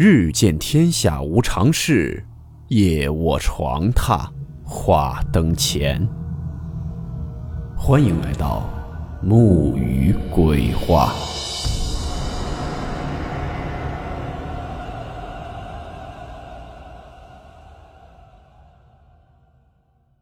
日见天下无常事，夜卧床榻话灯前。欢迎来到木鱼鬼话。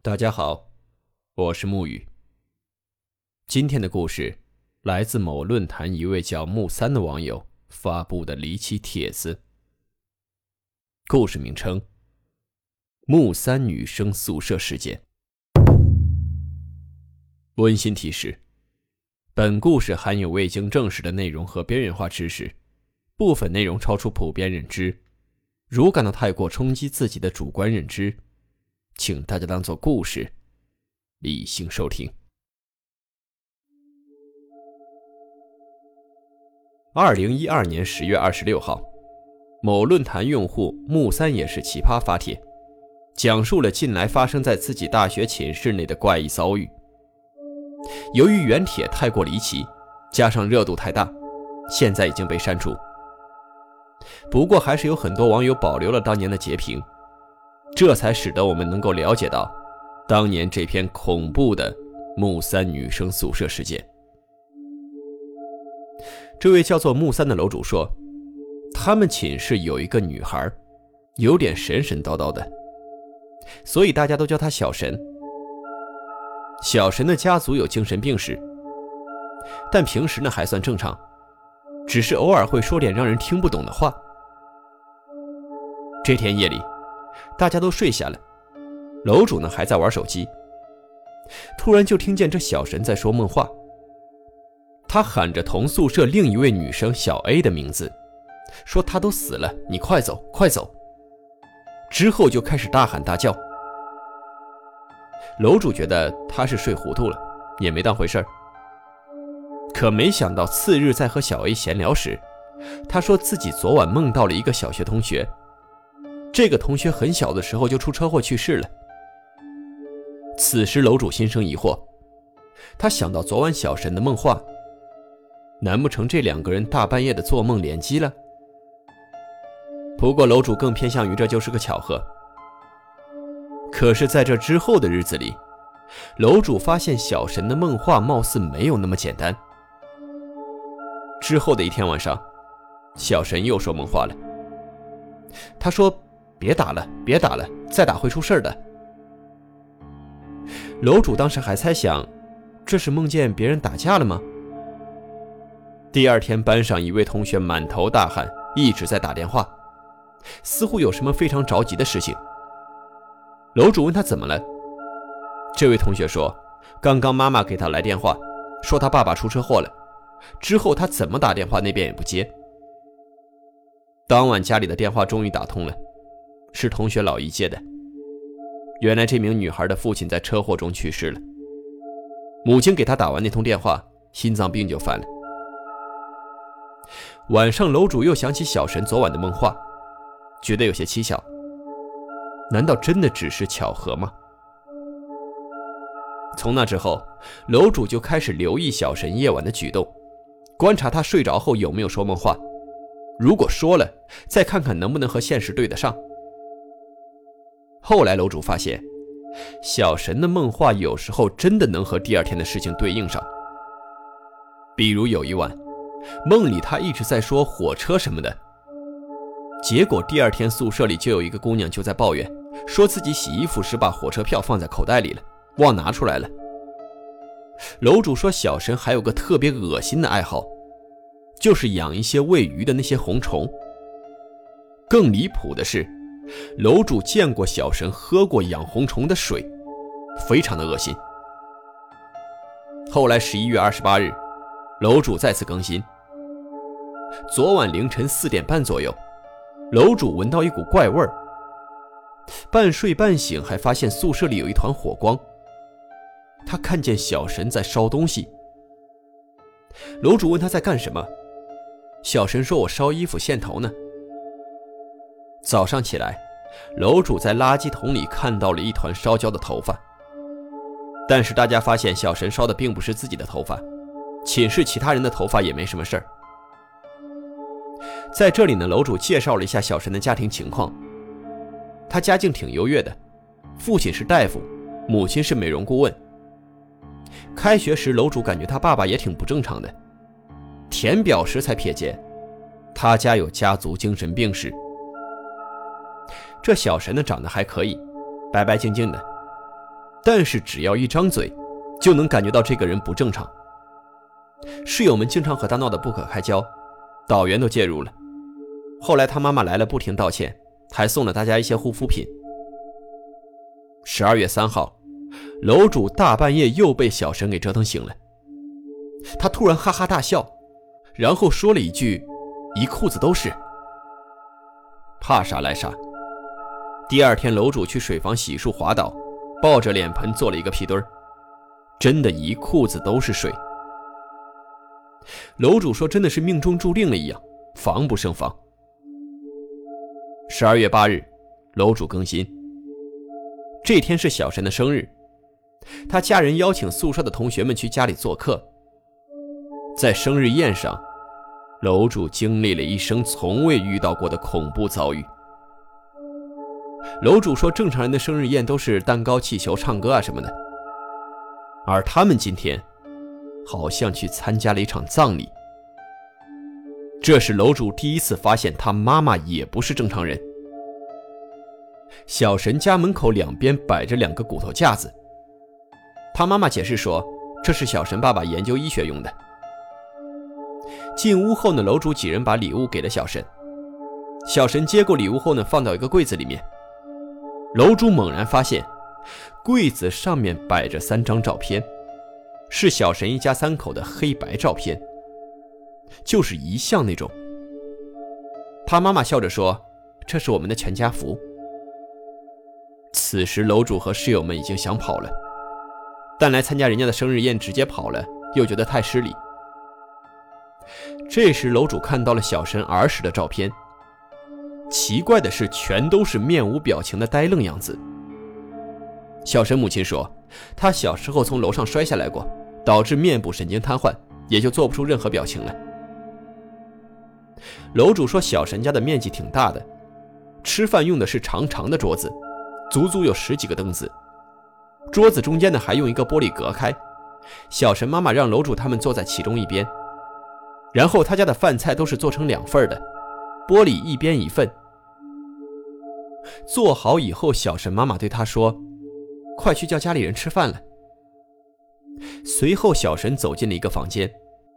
大家好，我是木鱼。今天的故事来自某论坛一位叫木三的网友发布的离奇帖子。故事名称：木三女生宿舍事件。温馨提示：本故事含有未经证实的内容和边缘化知识，部分内容超出普遍认知。如感到太过冲击自己的主观认知，请大家当做故事，理性收听。二零一二年十月二十六号，某论坛用户木三也是奇葩发帖，讲述了近来发生在自己大学寝室内的怪异遭遇。由于原帖太过离奇，加上热度太大，现在已经被删除。不过，还是有很多网友保留了当年的截屏。这才使得我们能够了解到，当年这篇恐怖的木三女生宿舍事件。这位叫做木三的楼主说，他们寝室有一个女孩，有点神神叨叨的，所以大家都叫她小神。小神的家族有精神病史，但平时呢还算正常，只是偶尔会说点让人听不懂的话。这天夜里。大家都睡下了，楼主呢还在玩手机。突然就听见这小神在说梦话，他喊着同宿舍另一位女生小 A 的名字，说他都死了，你快走快走。之后就开始大喊大叫。楼主觉得他是睡糊涂了，也没当回事儿。可没想到次日在和小 A 闲聊时，他说自己昨晚梦到了一个小学同学。这个同学很小的时候就出车祸去世了。此时楼主心生疑惑，他想到昨晚小神的梦话，难不成这两个人大半夜的做梦联机了？不过楼主更偏向于这就是个巧合。可是，在这之后的日子里，楼主发现小神的梦话貌似没有那么简单。之后的一天晚上，小神又说梦话了，他说。别打了，别打了，再打会出事的。楼主当时还猜想，这是梦见别人打架了吗？第二天，班上一位同学满头大汗，一直在打电话，似乎有什么非常着急的事情。楼主问他怎么了，这位同学说，刚刚妈妈给他来电话，说他爸爸出车祸了，之后他怎么打电话那边也不接。当晚家里的电话终于打通了。是同学老姨接的。原来这名女孩的父亲在车祸中去世了，母亲给她打完那通电话，心脏病就犯了。晚上，楼主又想起小神昨晚的梦话，觉得有些蹊跷。难道真的只是巧合吗？从那之后，楼主就开始留意小神夜晚的举动，观察他睡着后有没有说梦话，如果说了，再看看能不能和现实对得上。后来楼主发现，小神的梦话有时候真的能和第二天的事情对应上。比如有一晚，梦里他一直在说火车什么的，结果第二天宿舍里就有一个姑娘就在抱怨，说自己洗衣服时把火车票放在口袋里了，忘拿出来了。楼主说，小神还有个特别恶心的爱好，就是养一些喂鱼的那些红虫。更离谱的是。楼主见过小神喝过养红虫的水，非常的恶心。后来十一月二十八日，楼主再次更新。昨晚凌晨四点半左右，楼主闻到一股怪味儿，半睡半醒，还发现宿舍里有一团火光。他看见小神在烧东西。楼主问他在干什么，小神说：“我烧衣服线头呢。”早上起来，楼主在垃圾桶里看到了一团烧焦的头发。但是大家发现，小神烧的并不是自己的头发，寝室其他人的头发也没什么事儿。在这里呢，楼主介绍了一下小神的家庭情况。他家境挺优越的，父亲是大夫，母亲是美容顾问。开学时，楼主感觉他爸爸也挺不正常的。填表时才瞥见，他家有家族精神病史。这小神呢，长得还可以，白白净净的，但是只要一张嘴，就能感觉到这个人不正常。室友们经常和他闹得不可开交，导员都介入了。后来他妈妈来了，不停道歉，还送了大家一些护肤品。十二月三号，楼主大半夜又被小神给折腾醒了，他突然哈哈大笑，然后说了一句：“一裤子都是。”怕啥来啥。第二天，楼主去水房洗漱滑倒，抱着脸盆做了一个屁墩儿，真的一裤子都是水。楼主说：“真的是命中注定了一样，防不胜防。”十二月八日，楼主更新。这天是小神的生日，他家人邀请宿舍的同学们去家里做客。在生日宴上，楼主经历了一生从未遇到过的恐怖遭遇。楼主说：“正常人的生日宴都是蛋糕、气球、唱歌啊什么的，而他们今天好像去参加了一场葬礼。这是楼主第一次发现他妈妈也不是正常人。小神家门口两边摆着两个骨头架子，他妈妈解释说这是小神爸爸研究医学用的。进屋后呢，楼主几人把礼物给了小神，小神接过礼物后呢，放到一个柜子里面。”楼主猛然发现，柜子上面摆着三张照片，是小神一家三口的黑白照片，就是遗像那种。他妈妈笑着说：“这是我们的全家福。”此时，楼主和室友们已经想跑了，但来参加人家的生日宴，直接跑了，又觉得太失礼。这时，楼主看到了小神儿时的照片。奇怪的是，全都是面无表情的呆愣样子。小神母亲说，他小时候从楼上摔下来过，导致面部神经瘫痪，也就做不出任何表情了。楼主说，小神家的面积挺大的，吃饭用的是长长的桌子，足足有十几个凳子，桌子中间呢还用一个玻璃隔开。小神妈妈让楼主他们坐在其中一边，然后他家的饭菜都是做成两份的，玻璃一边一份。做好以后，小神妈妈对他说：“快去叫家里人吃饭了。”随后，小神走进了一个房间，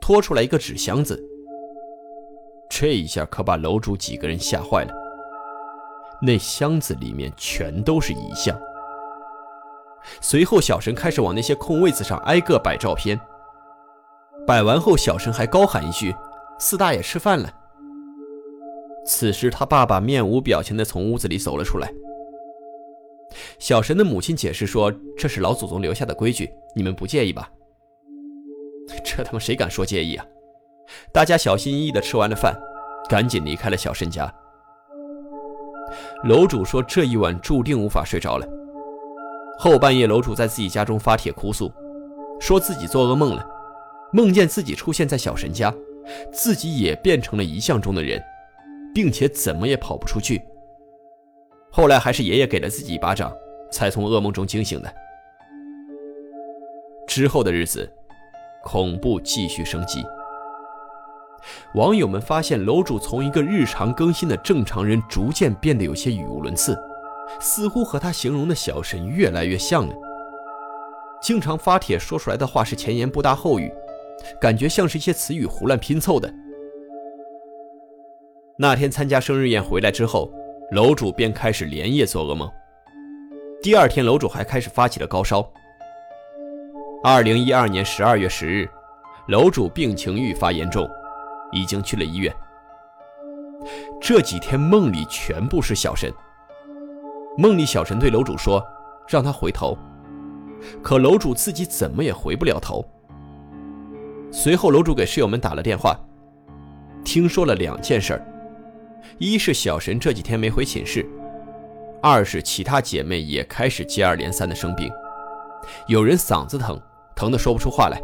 拖出来一个纸箱子。这一下可把楼主几个人吓坏了。那箱子里面全都是遗像。随后，小神开始往那些空位子上挨个摆照片。摆完后，小神还高喊一句：“四大爷吃饭了。”此时，他爸爸面无表情地从屋子里走了出来。小神的母亲解释说：“这是老祖宗留下的规矩，你们不介意吧？”这他妈谁敢说介意啊？大家小心翼翼地吃完了饭，赶紧离开了小神家。楼主说：“这一晚注定无法睡着了。”后半夜，楼主在自己家中发帖哭诉，说自己做噩梦了，梦见自己出现在小神家，自己也变成了遗像中的人。并且怎么也跑不出去。后来还是爷爷给了自己一巴掌，才从噩梦中惊醒的。之后的日子，恐怖继续升级。网友们发现楼主从一个日常更新的正常人，逐渐变得有些语无伦次，似乎和他形容的小神越来越像了。经常发帖说出来的话是前言不搭后语，感觉像是一些词语胡乱拼凑的。那天参加生日宴回来之后，楼主便开始连夜做噩梦。第二天，楼主还开始发起了高烧。二零一二年十二月十日，楼主病情愈发严重，已经去了医院。这几天梦里全部是小神。梦里小神对楼主说：“让他回头。”可楼主自己怎么也回不了头。随后，楼主给室友们打了电话，听说了两件事儿。一是小神这几天没回寝室，二是其他姐妹也开始接二连三的生病，有人嗓子疼，疼得说不出话来，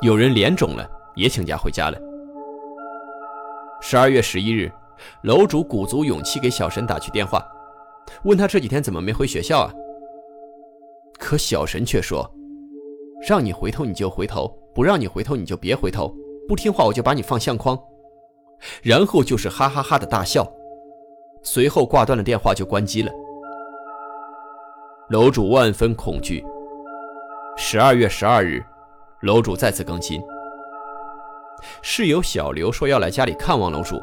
有人脸肿了，也请假回家了。十二月十一日，楼主鼓足勇气给小神打去电话，问他这几天怎么没回学校啊？可小神却说：“让你回头你就回头，不让你回头你就别回头，不听话我就把你放相框。”然后就是哈哈哈的大笑，随后挂断了电话就关机了。楼主万分恐惧。十二月十二日，楼主再次更新。室友小刘说要来家里看望楼主，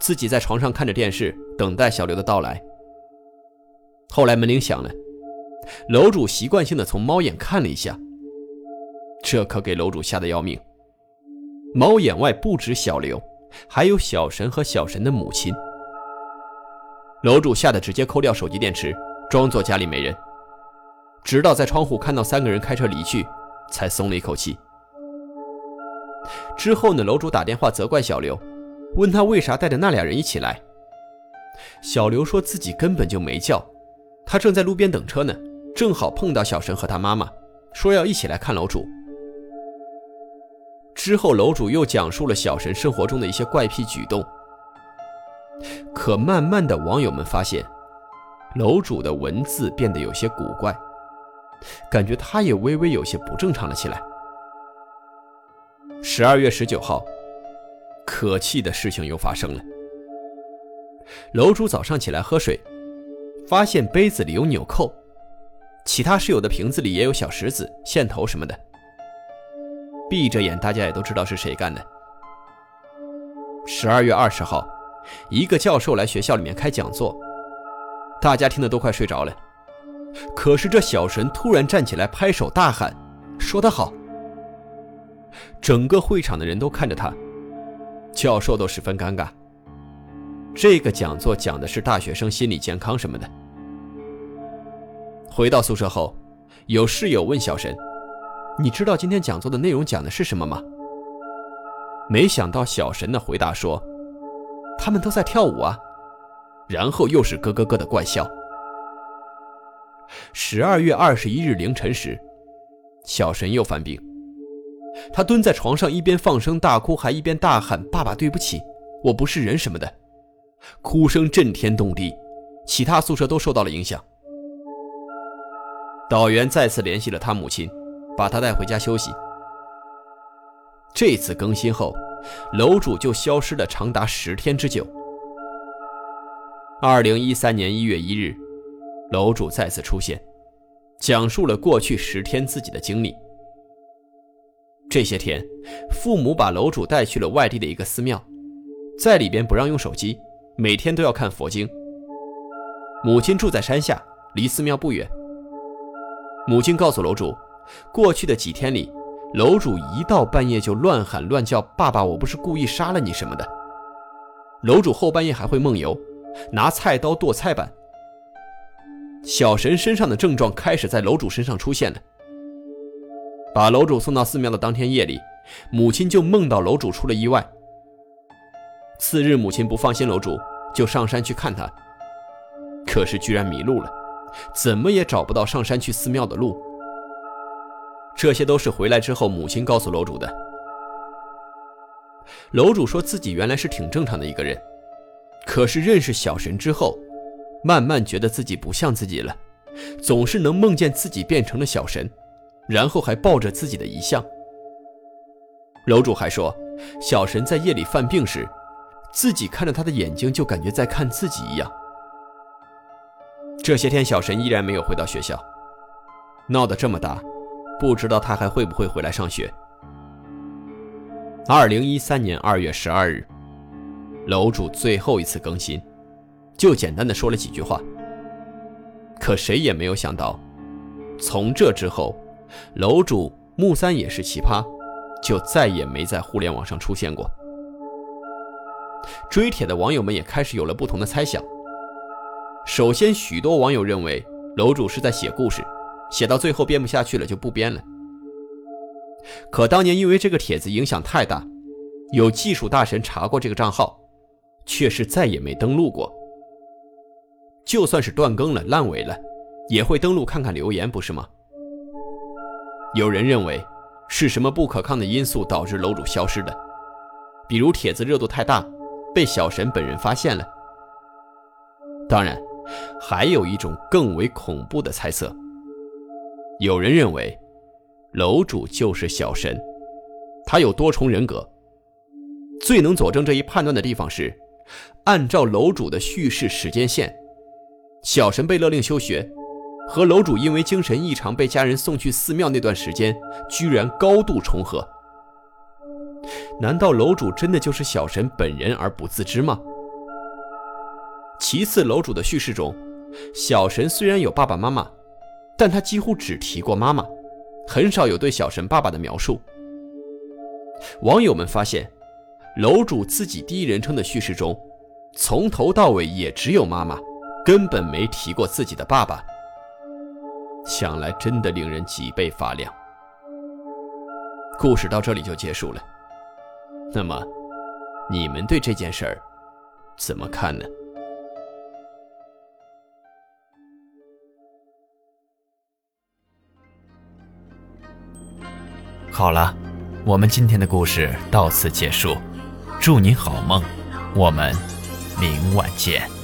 自己在床上看着电视，等待小刘的到来。后来门铃响了，楼主习惯性的从猫眼看了一下，这可给楼主吓得要命。猫眼外不止小刘，还有小神和小神的母亲。楼主吓得直接抠掉手机电池，装作家里没人，直到在窗户看到三个人开车离去，才松了一口气。之后呢，楼主打电话责怪小刘，问他为啥带着那俩人一起来。小刘说自己根本就没叫，他正在路边等车呢，正好碰到小神和他妈妈，说要一起来看楼主。之后，楼主又讲述了小神生活中的一些怪癖举动。可慢慢的，网友们发现，楼主的文字变得有些古怪，感觉他也微微有些不正常了起来。十二月十九号，可气的事情又发生了。楼主早上起来喝水，发现杯子里有纽扣，其他室友的瓶子里也有小石子、线头什么的。闭着眼，大家也都知道是谁干的。十二月二十号，一个教授来学校里面开讲座，大家听得都快睡着了。可是这小神突然站起来拍手大喊：“说得好！”整个会场的人都看着他，教授都十分尴尬。这个讲座讲的是大学生心理健康什么的。回到宿舍后，有室友问小神：“你知道今天讲座的内容讲的是什么吗？”没想到小神的回答说：“他们都在跳舞啊。”然后又是咯咯咯的怪笑。十二月二十一日凌晨时，小神又犯病。他蹲在床上，一边放声大哭，还一边大喊：“爸爸，对不起，我不是人什么的。”哭声震天动地，其他宿舍都受到了影响。导员再次联系了他母亲，把他带回家休息。这次更新后，楼主就消失了长达十天之久。二零一三年一月一日，楼主再次出现，讲述了过去十天自己的经历。这些天，父母把楼主带去了外地的一个寺庙，在里边不让用手机，每天都要看佛经。母亲住在山下，离寺庙不远。母亲告诉楼主，过去的几天里，楼主一到半夜就乱喊乱叫：“爸爸，我不是故意杀了你什么的。”楼主后半夜还会梦游，拿菜刀剁菜板。小神身上的症状开始在楼主身上出现了。把楼主送到寺庙的当天夜里，母亲就梦到楼主出了意外。次日，母亲不放心楼主，就上山去看他，可是居然迷路了，怎么也找不到上山去寺庙的路。这些都是回来之后母亲告诉楼主的。楼主说自己原来是挺正常的一个人，可是认识小神之后，慢慢觉得自己不像自己了，总是能梦见自己变成了小神。然后还抱着自己的遗像。楼主还说，小神在夜里犯病时，自己看着他的眼睛，就感觉在看自己一样。这些天，小神依然没有回到学校，闹得这么大，不知道他还会不会回来上学。二零一三年二月十二日，楼主最后一次更新，就简单的说了几句话。可谁也没有想到，从这之后。楼主木三也是奇葩，就再也没在互联网上出现过。追帖的网友们也开始有了不同的猜想。首先，许多网友认为楼主是在写故事，写到最后编不下去了就不编了。可当年因为这个帖子影响太大，有技术大神查过这个账号，却是再也没登录过。就算是断更了、烂尾了，也会登录看看留言，不是吗？有人认为是什么不可抗的因素导致楼主消失的，比如帖子热度太大，被小神本人发现了。当然，还有一种更为恐怖的猜测。有人认为，楼主就是小神，他有多重人格。最能佐证这一判断的地方是，按照楼主的叙事时间线，小神被勒令休学，和楼主因为精神异常被家人送去寺庙那段时间，居然高度重合。难道楼主真的就是小神本人而不自知吗？其次，楼主的叙事中，小神虽然有爸爸妈妈，但他几乎只提过妈妈，很少有对小神爸爸的描述。网友们发现，楼主自己第一人称的叙事中，从头到尾也只有妈妈，根本没提过自己的爸爸。想来真的令人脊背发凉。故事到这里就结束了。那么，你们对这件事儿怎么看呢？好了，我们今天的故事到此结束，祝您好梦，我们明晚见。